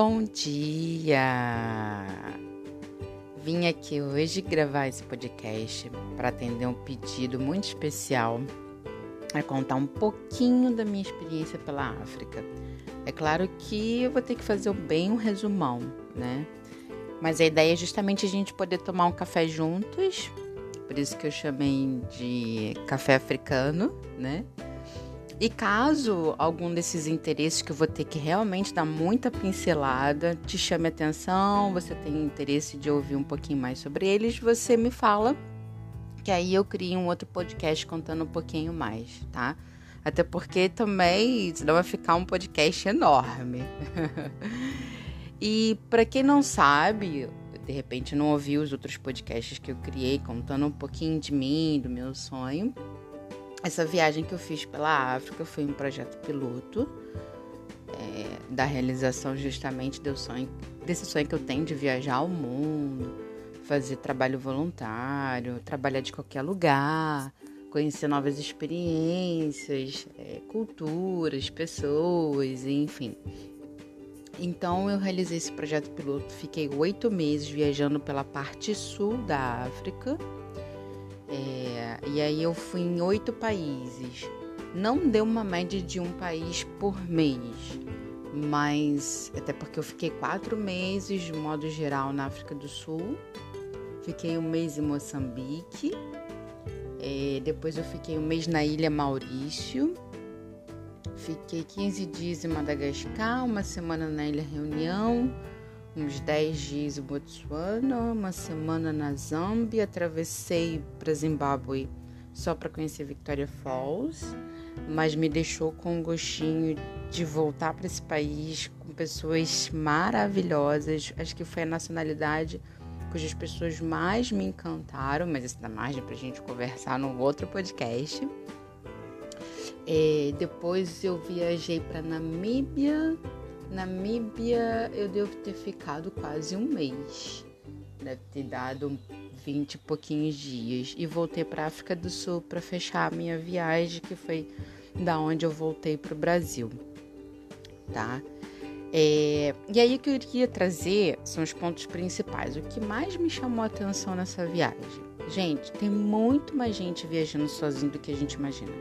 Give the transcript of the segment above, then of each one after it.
Bom dia! Vim aqui hoje gravar esse podcast para atender um pedido muito especial, é contar um pouquinho da minha experiência pela África. É claro que eu vou ter que fazer bem um resumão, né? Mas a ideia é justamente a gente poder tomar um café juntos, por isso que eu chamei de café africano, né? E caso algum desses interesses que eu vou ter que realmente dar muita pincelada te chame atenção, você tem interesse de ouvir um pouquinho mais sobre eles, você me fala, que aí eu crio um outro podcast contando um pouquinho mais, tá? Até porque também senão vai ficar um podcast enorme. e para quem não sabe, de repente não ouviu os outros podcasts que eu criei contando um pouquinho de mim, do meu sonho, essa viagem que eu fiz pela África foi um projeto piloto é, da realização justamente sonho, desse sonho que eu tenho de viajar ao mundo, fazer trabalho voluntário, trabalhar de qualquer lugar, conhecer novas experiências, é, culturas, pessoas, enfim. Então eu realizei esse projeto piloto, fiquei oito meses viajando pela parte sul da África é, e aí eu fui em oito países. Não deu uma média de um país por mês, mas até porque eu fiquei quatro meses de modo geral na África do Sul, fiquei um mês em Moçambique, é, depois eu fiquei um mês na Ilha Maurício, fiquei 15 dias em Madagascar, uma semana na Ilha Reunião uns 10 dias em Botsuana, uma semana na Zâmbia, atravessei para Zimbábue só para conhecer Victoria Falls, mas me deixou com um gostinho de voltar para esse país com pessoas maravilhosas. Acho que foi a nacionalidade cujas pessoas mais me encantaram, mas isso dá margem para a gente conversar no outro podcast. É, depois eu viajei para Namíbia, Namíbia eu devo ter ficado quase um mês. Deve ter dado 20 e pouquinhos dias. E voltei para África do Sul para fechar a minha viagem, que foi da onde eu voltei para o Brasil. Tá? É, e aí o que eu queria trazer são os pontos principais. O que mais me chamou a atenção nessa viagem? Gente, tem muito mais gente viajando sozinho do que a gente imagina.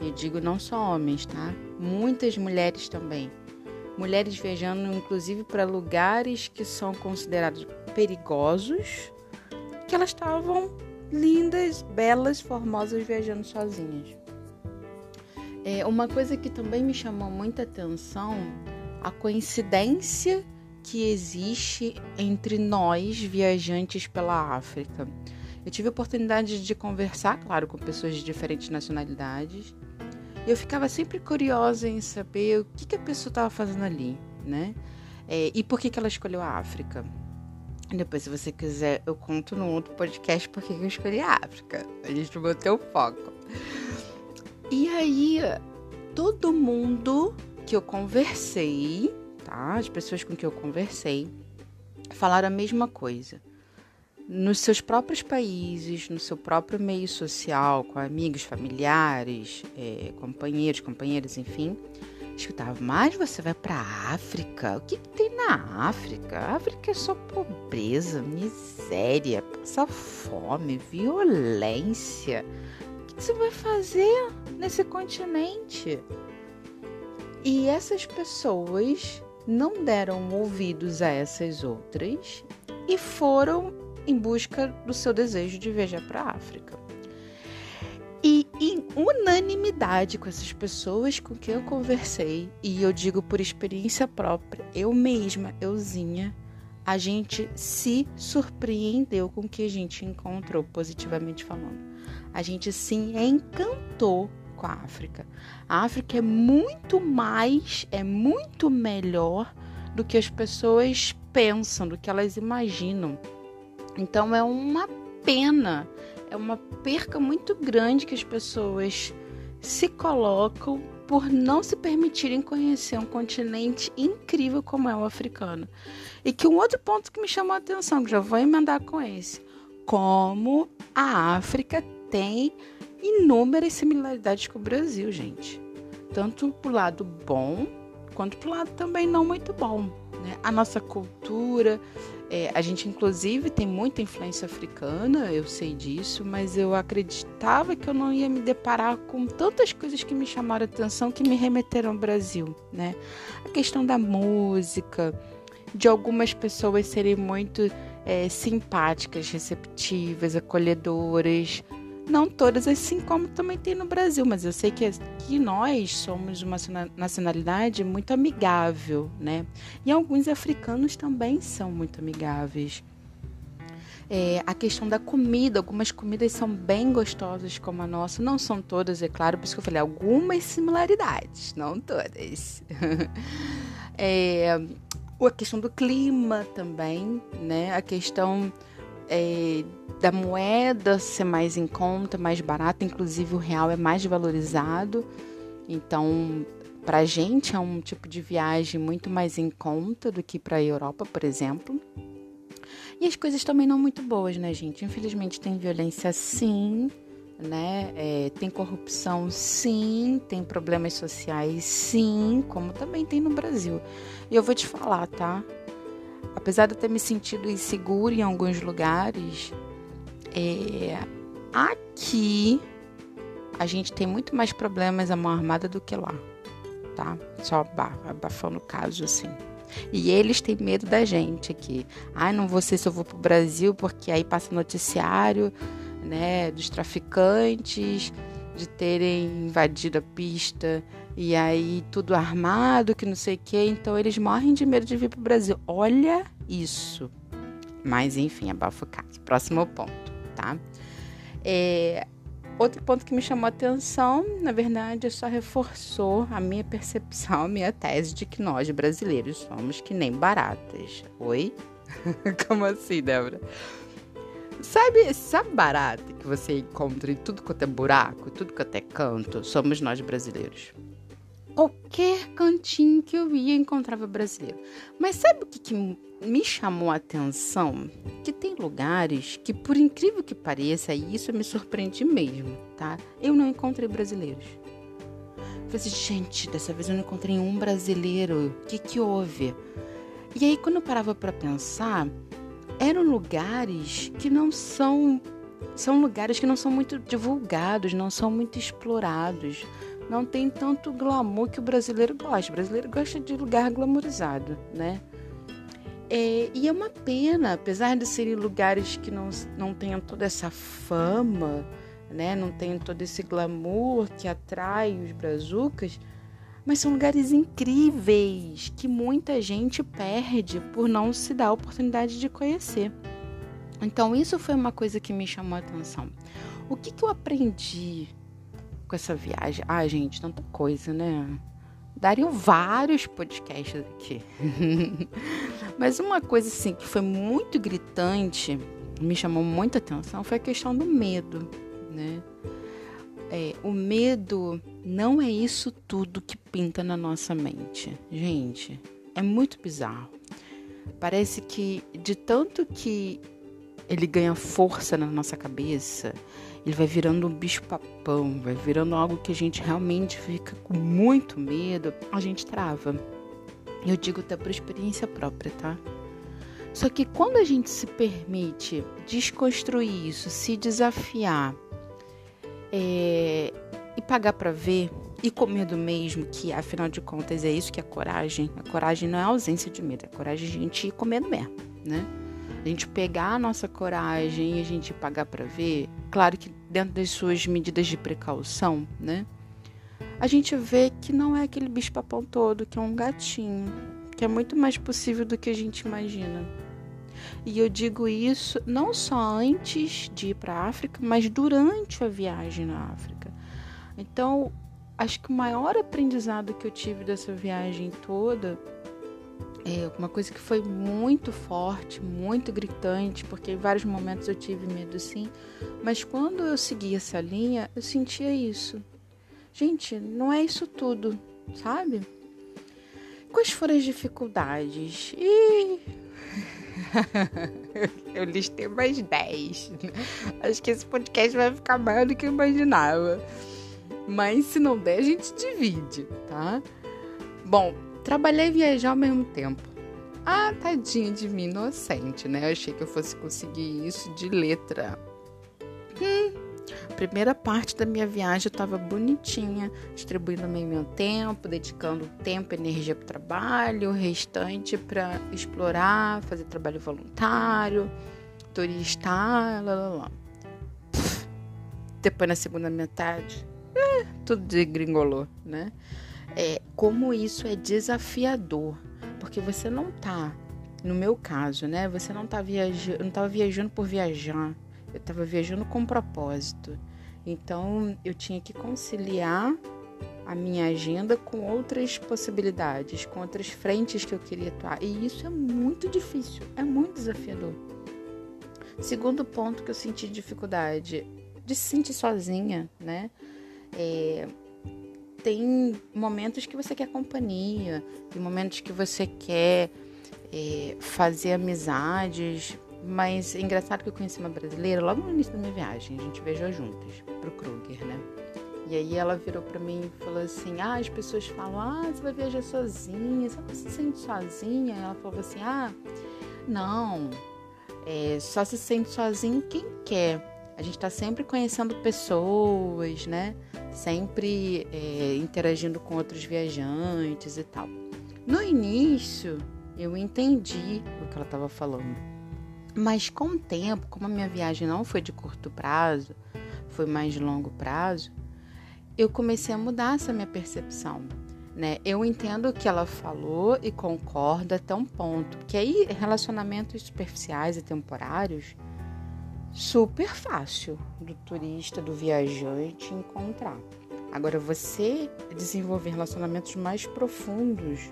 Eu digo não só homens, tá? Muitas mulheres também mulheres viajando inclusive para lugares que são considerados perigosos, que elas estavam lindas, belas, formosas viajando sozinhas. É, uma coisa que também me chamou muita atenção, a coincidência que existe entre nós viajantes pela África. Eu tive a oportunidade de conversar, claro, com pessoas de diferentes nacionalidades, eu ficava sempre curiosa em saber o que, que a pessoa estava fazendo ali, né? É, e por que, que ela escolheu a África. Depois, se você quiser, eu conto no outro podcast por que eu escolhi a África. A gente mantém o foco. E aí, todo mundo que eu conversei, tá? As pessoas com que eu conversei, falaram a mesma coisa nos seus próprios países, no seu próprio meio social, com amigos, familiares, é, companheiros, companheiras, enfim, escutava, mas você vai para a África? O que, que, tem na África? A África é só pobreza, miséria, passa fome, violência. O que, que você vai fazer nesse continente? E essas pessoas não deram ouvidos a essas outras e foram em busca do seu desejo de viajar para a África. E em unanimidade com essas pessoas com quem eu conversei, e eu digo por experiência própria, eu mesma, euzinha, a gente se surpreendeu com o que a gente encontrou, positivamente falando. A gente se encantou com a África. A África é muito mais, é muito melhor do que as pessoas pensam, do que elas imaginam. Então é uma pena, é uma perca muito grande que as pessoas se colocam por não se permitirem conhecer um continente incrível como é o africano. E que um outro ponto que me chamou a atenção, que já vou emendar com esse, como a África tem inúmeras similaridades com o Brasil, gente. Tanto pro lado bom quanto para o lado também não muito bom. Né? A nossa cultura, é, a gente inclusive tem muita influência africana, eu sei disso, mas eu acreditava que eu não ia me deparar com tantas coisas que me chamaram atenção, que me remeteram ao Brasil. Né? A questão da música, de algumas pessoas serem muito é, simpáticas, receptivas, acolhedoras. Não todas assim como também tem no Brasil, mas eu sei que, que nós somos uma nacionalidade muito amigável, né? E alguns africanos também são muito amigáveis. É, a questão da comida, algumas comidas são bem gostosas como a nossa, não são todas, é claro, por isso que eu falei, algumas similaridades, não todas. é, a questão do clima também, né? A questão é, da moeda ser mais em conta, mais barata, inclusive o real é mais valorizado. Então, para a gente é um tipo de viagem muito mais em conta do que para a Europa, por exemplo. E as coisas também não muito boas, né, gente? Infelizmente tem violência sim, né? É, tem corrupção, sim, tem problemas sociais, sim, como também tem no Brasil. E eu vou te falar, tá? Apesar de eu ter me sentido insegura em alguns lugares, é, aqui a gente tem muito mais problemas à mão armada do que lá, tá? Só abafando o caso assim. E eles têm medo da gente aqui. Ai, não vou sei se eu vou pro Brasil, porque aí passa noticiário né, dos traficantes, de terem invadido a pista e aí tudo armado, que não sei o que, então eles morrem de medo de vir para o Brasil. Olha isso. Mas enfim, abafa o caso. Próximo ponto, tá? É, outro ponto que me chamou a atenção, na verdade, só reforçou a minha percepção, a minha tese de que nós brasileiros somos que nem baratas. Oi? Como assim, Débora? Sabe, sabe barata que você encontra em tudo quanto é buraco, tudo quanto é canto? Somos nós brasileiros. Qualquer cantinho que eu ia encontrava brasileiro. Mas sabe o que, que me chamou a atenção? Que tem lugares que, por incrível que pareça, e isso me surpreende mesmo, tá? Eu não encontrei brasileiros. Eu falei assim, gente, dessa vez eu não encontrei um brasileiro. O que que houve? E aí, quando eu parava para pensar, eram lugares que não são são lugares que não são muito divulgados, não são muito explorados. Não tem tanto glamour que o brasileiro gosta. O brasileiro gosta de lugar glamourizado, né? É, e é uma pena, apesar de serem lugares que não, não tenham toda essa fama, né? Não tenham todo esse glamour que atrai os brazucas, mas são lugares incríveis que muita gente perde por não se dar a oportunidade de conhecer. Então, isso foi uma coisa que me chamou a atenção. O que, que eu aprendi com essa viagem? Ah, gente, tanta coisa, né? Dariam vários podcasts aqui. Mas uma coisa assim que foi muito gritante, me chamou muita atenção, foi a questão do medo, né? É, o medo não é isso tudo que pinta na nossa mente. Gente, é muito bizarro. Parece que de tanto que ele ganha força na nossa cabeça, ele vai virando um bicho-papão, vai virando algo que a gente realmente fica com muito medo, a gente trava. Eu digo até por experiência própria, tá? Só que quando a gente se permite desconstruir isso, se desafiar, é, e pagar para ver e com medo mesmo, que afinal de contas é isso que é coragem. A coragem não é a ausência de medo, é a coragem a gente ir com medo mesmo, né? A gente pegar a nossa coragem e a gente pagar para ver, claro que dentro das suas medidas de precaução, né? A gente vê que não é aquele bicho-papão todo, que é um gatinho, que é muito mais possível do que a gente imagina. E eu digo isso não só antes de ir para a África, mas durante a viagem na África. Então, acho que o maior aprendizado que eu tive dessa viagem toda é uma coisa que foi muito forte, muito gritante, porque em vários momentos eu tive medo sim, mas quando eu segui essa linha, eu sentia isso. Gente, não é isso tudo, sabe? Quais foram as dificuldades? E eu listei mais 10. Acho que esse podcast vai ficar maior do que eu imaginava. Mas se não der, a gente divide, tá? Bom, trabalhar e viajar ao mesmo tempo. Ah, tadinha de mim, inocente, né? Eu achei que eu fosse conseguir isso de letra. Hum, primeira parte da minha viagem eu tava bonitinha, distribuindo meio meu tempo, dedicando tempo e energia pro trabalho, o restante para explorar, fazer trabalho voluntário, turistar, lá, lá, lá. Depois na segunda metade, é, tudo degringolou, né? É, como isso é desafiador, porque você não tá, no meu caso, né? Você não tá viajando, não tava viajando por viajar, eu estava viajando com propósito. Então eu tinha que conciliar a minha agenda com outras possibilidades, com outras frentes que eu queria atuar. E isso é muito difícil, é muito desafiador. Segundo ponto que eu senti dificuldade, de se sentir sozinha, né? É, tem momentos que você quer companhia, tem momentos que você quer é, fazer amizades, mas é engraçado que eu conheci uma brasileira logo no início da minha viagem, a gente viajou juntas pro Kruger, né? E aí ela virou para mim e falou assim: "Ah, as pessoas falam: "Ah, você vai viajar sozinha, você não se sente sozinha?" Ela falou assim: "Ah, não. É, só se sente sozinho quem quer. A gente está sempre conhecendo pessoas, né? Sempre é, interagindo com outros viajantes e tal. No início, eu entendi o que ela estava falando. Mas com o tempo, como a minha viagem não foi de curto prazo, foi mais de longo prazo, eu comecei a mudar essa minha percepção. Né? Eu entendo o que ela falou e concordo até um ponto. Que aí, relacionamentos superficiais e temporários super fácil do turista, do viajante encontrar. Agora, você desenvolver relacionamentos mais profundos,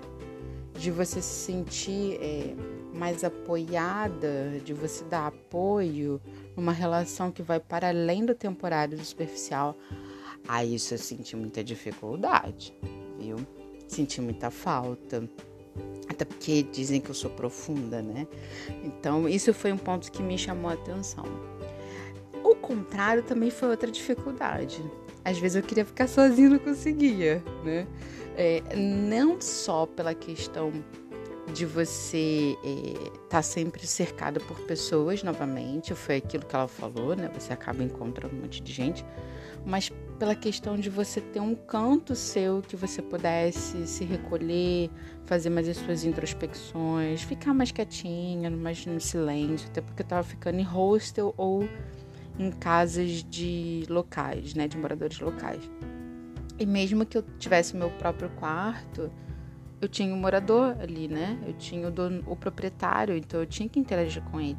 de você se sentir é, mais apoiada, de você dar apoio numa relação que vai para além do temporário, do superficial, aí isso eu senti muita dificuldade, viu? Senti muita falta. Até porque dizem que eu sou profunda, né? Então, isso foi um ponto que me chamou a atenção. Contrário também foi outra dificuldade. Às vezes eu queria ficar sozinha e não conseguia, né? É, não só pela questão de você estar é, tá sempre cercada por pessoas novamente, foi aquilo que ela falou, né? Você acaba encontrando um monte de gente, mas pela questão de você ter um canto seu que você pudesse se recolher, fazer mais as suas introspecções, ficar mais quietinha, mais no silêncio, até porque eu tava ficando em hostel ou em casas de locais, né, de moradores locais. E mesmo que eu tivesse meu próprio quarto, eu tinha um morador ali, né? Eu tinha o, dono, o proprietário, então eu tinha que interagir com ele.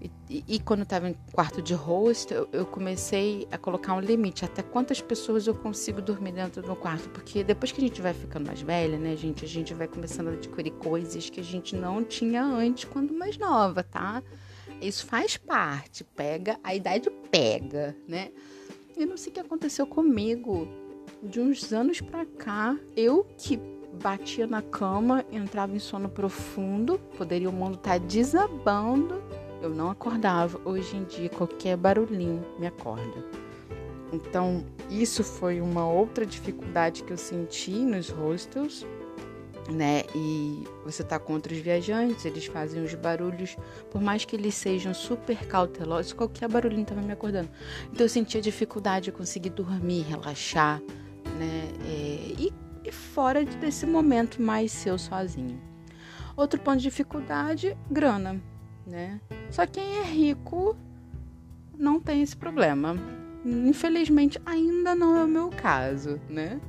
E, e, e quando eu estava em quarto de host, eu, eu, comecei a colocar um limite. Até quantas pessoas eu consigo dormir dentro do quarto? Porque depois que a gente vai ficando mais velha, né, gente? A gente vai começando a adquirir coisas que a gente não tinha antes quando mais nova, tá? Isso faz parte. Pega, a idade pega, né? Eu não sei o que aconteceu comigo. De uns anos pra cá, eu que batia na cama, entrava em sono profundo, poderia o mundo estar tá desabando eu não acordava. Hoje em dia, qualquer barulhinho me acorda. Então, isso foi uma outra dificuldade que eu senti nos hostels, né? E você tá com outros viajantes, eles fazem os barulhos, por mais que eles sejam super cautelosos, qualquer barulhinho tava me acordando. Então, eu sentia dificuldade de conseguir dormir, relaxar, né? É, e, e fora desse momento mais seu sozinho. Outro ponto de dificuldade, grana né? Só quem é rico não tem esse problema. Infelizmente, ainda não é o meu caso, né?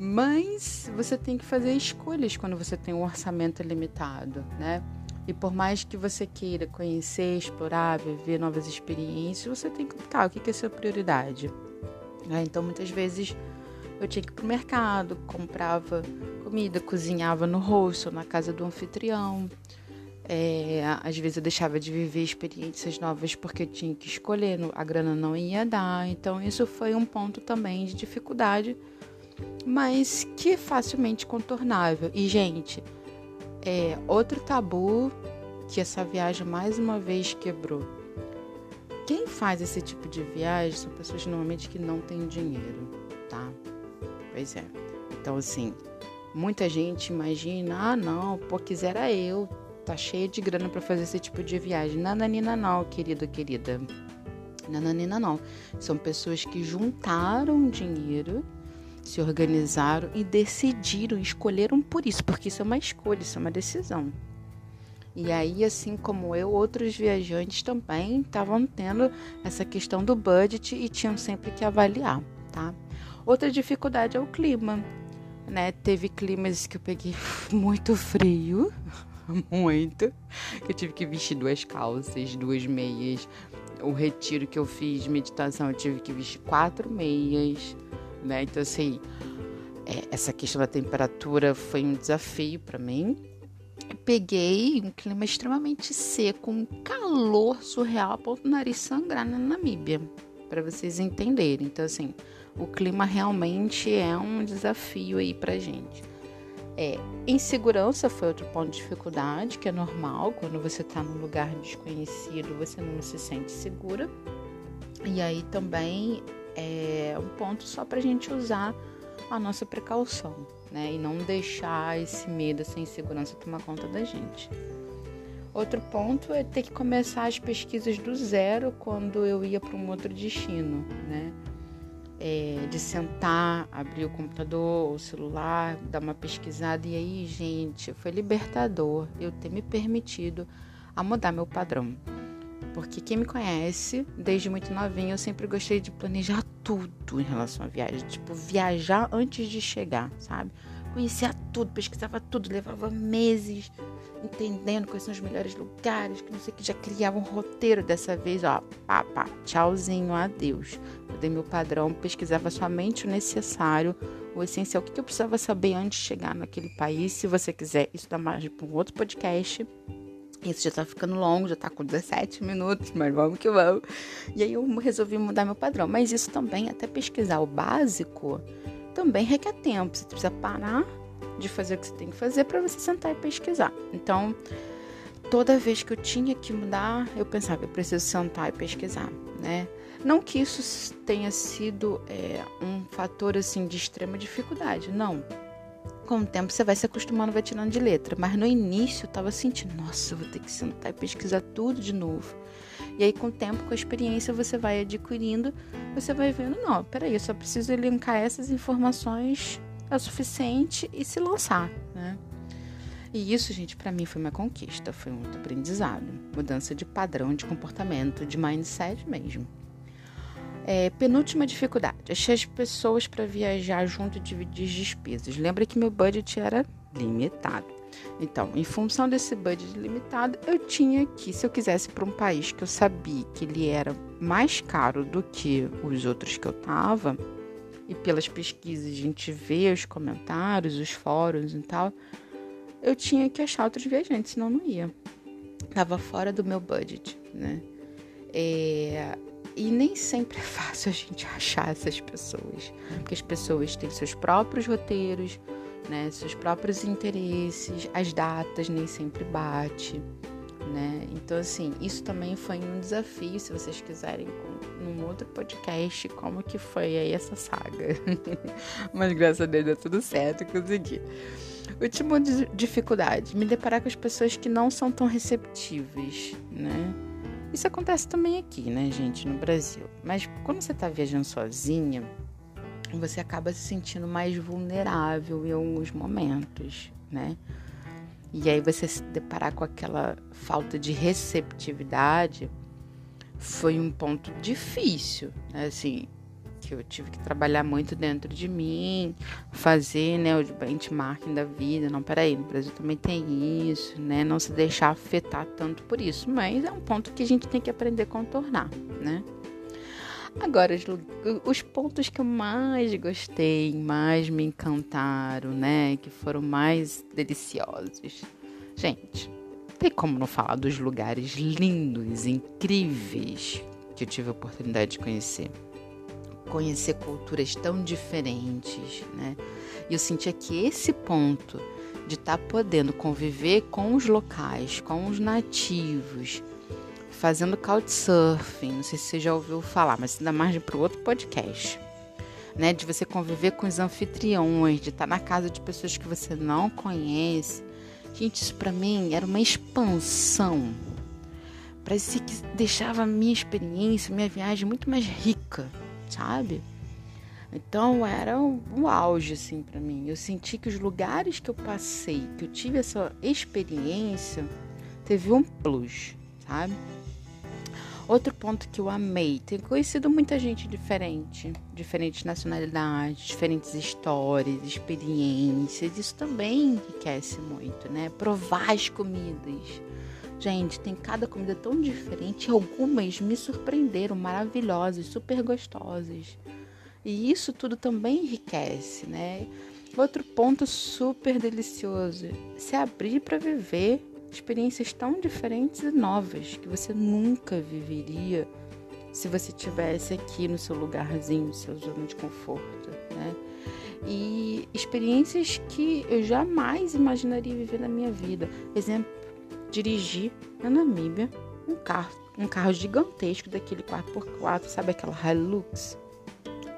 Mas você tem que fazer escolhas quando você tem um orçamento limitado, né? E por mais que você queira conhecer, explorar, viver novas experiências, você tem que optar o que é a sua prioridade. Né? Então, muitas vezes eu tinha que ir pro mercado, comprava comida, cozinhava no rosto, na casa do anfitrião. É, às vezes eu deixava de viver experiências novas porque eu tinha que escolher, a grana não ia dar. Então, isso foi um ponto também de dificuldade, mas que facilmente contornável. E, gente, é outro tabu que essa viagem mais uma vez quebrou. Quem faz esse tipo de viagem são pessoas normalmente que não têm dinheiro, tá? Pois é. Então, assim, Muita gente imagina, ah, não, pô, quisera eu, tá cheia de grana para fazer esse tipo de viagem. Nananina não, querido, querida. Nananina não. São pessoas que juntaram dinheiro, se organizaram e decidiram, escolheram por isso, porque isso é uma escolha, isso é uma decisão. E aí, assim como eu, outros viajantes também estavam tendo essa questão do budget e tinham sempre que avaliar, tá? Outra dificuldade é o clima, né? Teve climas que eu peguei muito frio, muito. Eu tive que vestir duas calças, duas meias. O retiro que eu fiz, meditação, eu tive que vestir quatro meias, né? Então, assim, é, essa questão da temperatura foi um desafio para mim. Peguei um clima extremamente seco, um calor surreal a ponto do nariz sangrar na Namíbia, para vocês entenderem. Então, assim, o clima realmente é um desafio aí pra gente. É, insegurança foi outro ponto de dificuldade, que é normal, quando você está num lugar desconhecido, você não se sente segura. E aí também é um ponto só para a gente usar a nossa precaução, né? E não deixar esse medo, essa insegurança tomar conta da gente. Outro ponto é ter que começar as pesquisas do zero quando eu ia para um outro destino, né? é, de sentar, abrir o computador, o celular, dar uma pesquisada. E aí, gente, foi libertador eu ter me permitido a mudar meu padrão. Porque quem me conhece, desde muito novinho, eu sempre gostei de planejar tudo em relação à viagem. Tipo, viajar antes de chegar, sabe? Conhecia tudo, pesquisava tudo, levava meses entendendo quais são os melhores lugares, que não sei que já criava um roteiro dessa vez, ó, pá, pá, tchauzinho, adeus. Mudei meu padrão, pesquisava somente o necessário, o essencial, o que eu precisava saber antes de chegar naquele país. Se você quiser, isso dá mais para um outro podcast. Isso já tá ficando longo, já tá com 17 minutos, mas vamos que vamos. E aí eu resolvi mudar meu padrão. Mas isso também, até pesquisar o básico, também requer tempo. Você precisa parar de fazer o que você tem que fazer para você sentar e pesquisar. Então, toda vez que eu tinha que mudar, eu pensava, eu preciso sentar e pesquisar, né? Não que isso tenha sido é, um fator assim de extrema dificuldade, não. Com o tempo você vai se acostumando, vai tirando de letra. Mas no início eu tava sentindo, nossa, vou ter que sentar e pesquisar tudo de novo. E aí, com o tempo, com a experiência, você vai adquirindo, você vai vendo, não, peraí, eu só preciso elencar essas informações é o suficiente e se lançar, né? E isso, gente, para mim foi uma conquista, foi muito aprendizado, mudança de padrão de comportamento, de mindset mesmo. É, penúltima dificuldade, achei as pessoas para viajar junto e dividir as despesas. Lembra que meu budget era limitado. Então, em função desse budget limitado, eu tinha que, se eu quisesse para um país que eu sabia que ele era mais caro do que os outros que eu tava, e pelas pesquisas a gente vê os comentários, os fóruns e tal, eu tinha que achar outros viajantes, senão não ia. Tava fora do meu budget, né? É... E nem sempre é fácil a gente achar essas pessoas, porque as pessoas têm seus próprios roteiros, né? Seus próprios interesses, as datas nem sempre bate né? Então, assim, isso também foi um desafio, se vocês quiserem, num outro podcast, como que foi aí essa saga. Mas graças a Deus deu tudo certo, consegui. Última dificuldade, me deparar com as pessoas que não são tão receptíveis, né? Isso acontece também aqui, né, gente, no Brasil. Mas quando você tá viajando sozinha, você acaba se sentindo mais vulnerável em alguns momentos, né? E aí você se deparar com aquela falta de receptividade foi um ponto difícil, né? assim, que eu tive que trabalhar muito dentro de mim, fazer, né, o benchmarking da vida. Não, peraí, no Brasil também tem isso, né? Não se deixar afetar tanto por isso, mas é um ponto que a gente tem que aprender a contornar, né? Agora, os, os, pontos que eu mais gostei, mais me encantaram, né? Que foram mais deliciosos. Gente, tem como não falar dos lugares lindos, incríveis que eu tive a oportunidade de conhecer. Conhecer culturas tão diferentes, né? E eu sentia que esse ponto de estar tá podendo conviver com os locais, com os nativos, fazendo couchsurfing. Não sei se você já ouviu falar, mas dá margem para outro podcast. né? De você conviver com os anfitriões, de estar na casa de pessoas que você não conhece. Gente, isso para mim era uma expansão. Parecia que deixava a minha experiência, minha viagem muito mais rica, sabe? Então era um, um auge assim para mim. Eu senti que os lugares que eu passei, que eu tive essa experiência, teve um plus, sabe? Outro ponto que eu amei, tenho conhecido muita gente diferente, diferentes nacionalidades, diferentes histórias, experiências. Isso também enriquece muito, né? Provar as comidas. Gente, tem cada comida tão diferente. Algumas me surpreenderam, maravilhosas, super gostosas. E isso tudo também enriquece, né? Outro ponto super delicioso: se abrir para viver experiências tão diferentes e novas que você nunca viveria se você tivesse aqui no seu lugarzinho, seu zona de conforto, né? E experiências que eu jamais imaginaria viver na minha vida. Exemplo, dirigir na Namíbia um carro, um carro gigantesco daquele 4x4, sabe aquela Hilux?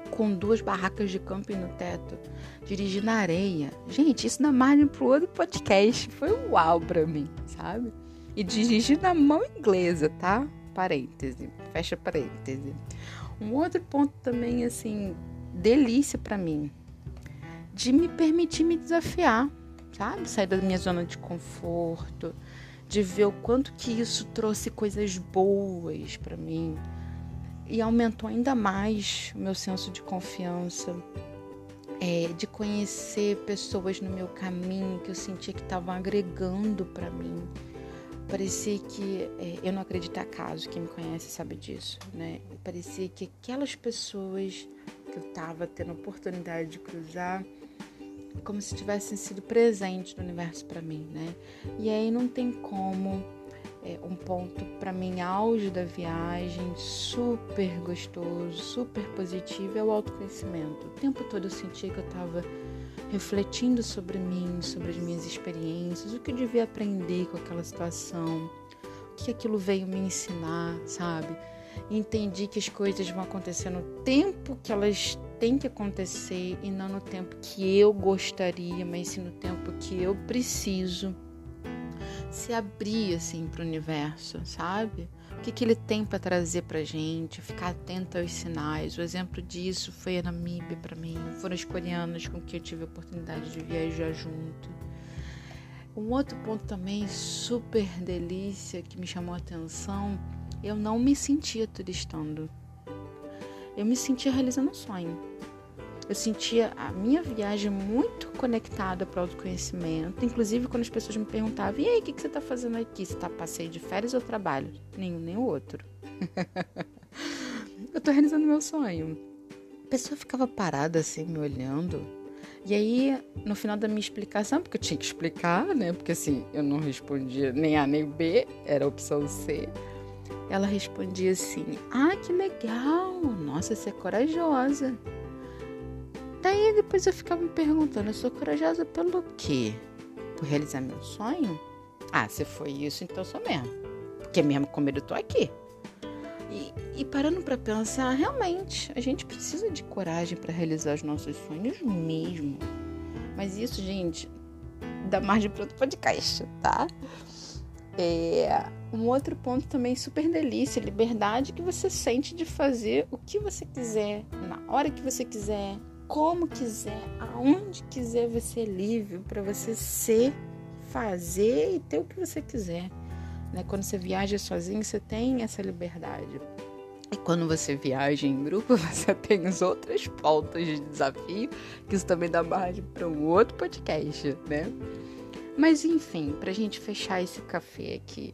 Com duas barracas de camping no teto dirigir na areia. Gente, isso dá margem pro outro podcast. Foi uau pra mim, sabe? E dirigir na mão inglesa, tá? Parêntese, fecha parêntese. Um outro ponto também, assim, delícia para mim, de me permitir me desafiar, sabe? Sair da minha zona de conforto, de ver o quanto que isso trouxe coisas boas para mim e aumentou ainda mais o meu senso de confiança, é, de conhecer pessoas no meu caminho que eu sentia que estavam agregando para mim. Parecia que é, eu não acredito em acaso, quem me conhece sabe disso, né? Parecia que aquelas pessoas que eu estava tendo a oportunidade de cruzar, como se tivessem sido presentes no universo para mim, né? E aí não tem como é, um ponto para mim auge da viagem, super gostoso, super positivo, é o autoconhecimento. O tempo todo eu sentia que eu estava refletindo sobre mim, sobre as minhas experiências, o que eu devia aprender com aquela situação, o que aquilo veio me ensinar, sabe? entendi que as coisas vão acontecer no tempo que elas têm que acontecer e não no tempo que eu gostaria, mas sim no tempo que eu preciso se abrir assim para o universo, sabe? O que, que ele tem para trazer para gente, ficar atento aos sinais. O exemplo disso foi a Namíbia para mim, foram os coreanos com que eu tive a oportunidade de viajar junto. Um outro ponto também super delícia que me chamou a atenção, eu não me sentia turistando. Eu me sentia realizando um sonho eu sentia a minha viagem muito conectada para o autoconhecimento. Inclusive, quando as pessoas me perguntavam: e aí, o que, você está fazendo aqui? Você está passeio de férias ou trabalho? Nenhum, nem o outro. eu estou realizando meu sonho. A pessoa ficava parada assim, me olhando. E aí, no final da minha explicação, porque eu tinha que explicar, né? Porque assim, eu não respondia nem A nem B, era a opção C. Ela respondia assim: Ah, que legal! Nossa, você é corajosa. Daí depois eu ficava me perguntando, eu sou corajosa pelo quê? Por realizar meu sonho? Ah, se foi isso, então sou mesmo. Porque mesmo com medo eu tô aqui. E, e parando para pensar, realmente, a gente precisa de coragem para realizar os nossos sonhos mesmo. Mas isso, gente, dá margem para outro podcast, tá? É, um outro ponto também super delícia, liberdade que você sente de fazer o que você quiser, na hora que você quiser, como quiser, aonde quiser você é livre para você ser, fazer e ter o que você quiser. Né? Quando você viaja sozinho, você tem essa liberdade. E quando você viaja em grupo, você tem as outras pautas de desafio, que isso também dá margem para um outro podcast, né? Mas enfim, para a gente fechar esse café aqui,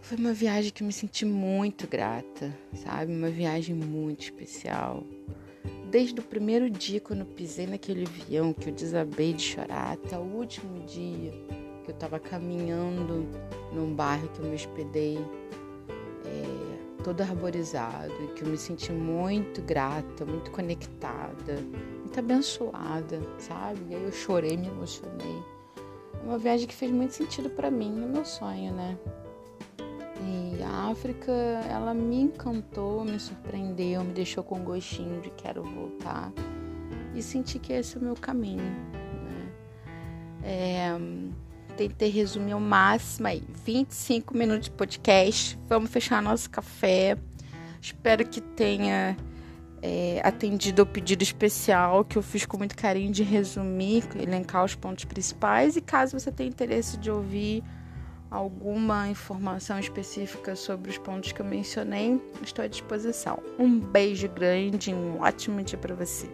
foi uma viagem que eu me senti muito grata, sabe? Uma viagem muito especial desde o primeiro dia quando eu pisei naquele avião, que eu desabei de chorar, até o último dia que eu estava caminhando num bairro que eu me hospedei, é, todo arborizado, que eu me senti muito grata, muito conectada, muito abençoada, sabe? E aí eu chorei, me emocionei. É uma viagem que fez muito sentido para mim, no meu sonho, né? A África, ela me encantou, me surpreendeu, me deixou com gostinho de quero voltar. E senti que esse é o meu caminho. Né? É, tentei resumir ao máximo aí. 25 minutos de podcast. Vamos fechar nosso café. Espero que tenha é, atendido ao pedido especial que eu fiz com muito carinho de resumir, elencar os pontos principais. E caso você tenha interesse de ouvir alguma informação específica sobre os pontos que eu mencionei, estou à disposição. Um beijo grande e um ótimo dia para você.